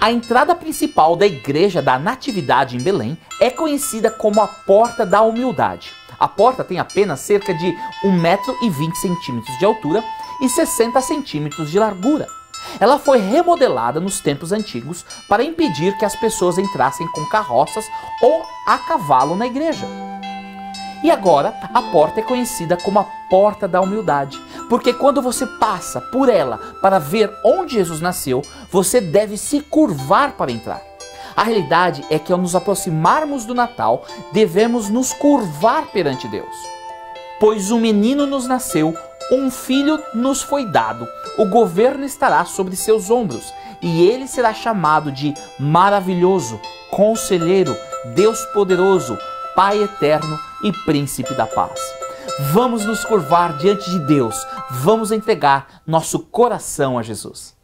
A entrada principal da igreja da Natividade em Belém é conhecida como a Porta da Humildade. A porta tem apenas cerca de 1,20m de altura e 60 centímetros de largura. Ela foi remodelada nos tempos antigos para impedir que as pessoas entrassem com carroças ou a cavalo na igreja. E agora a porta é conhecida como a Porta da Humildade, porque quando você passa por ela para ver onde Jesus nasceu, você deve se curvar para entrar. A realidade é que ao nos aproximarmos do Natal, devemos nos curvar perante Deus. Pois um menino nos nasceu, um filho nos foi dado, o governo estará sobre seus ombros, e ele será chamado de Maravilhoso, Conselheiro, Deus Poderoso, Pai Eterno e Príncipe da Paz. Vamos nos curvar diante de Deus, vamos entregar nosso coração a Jesus.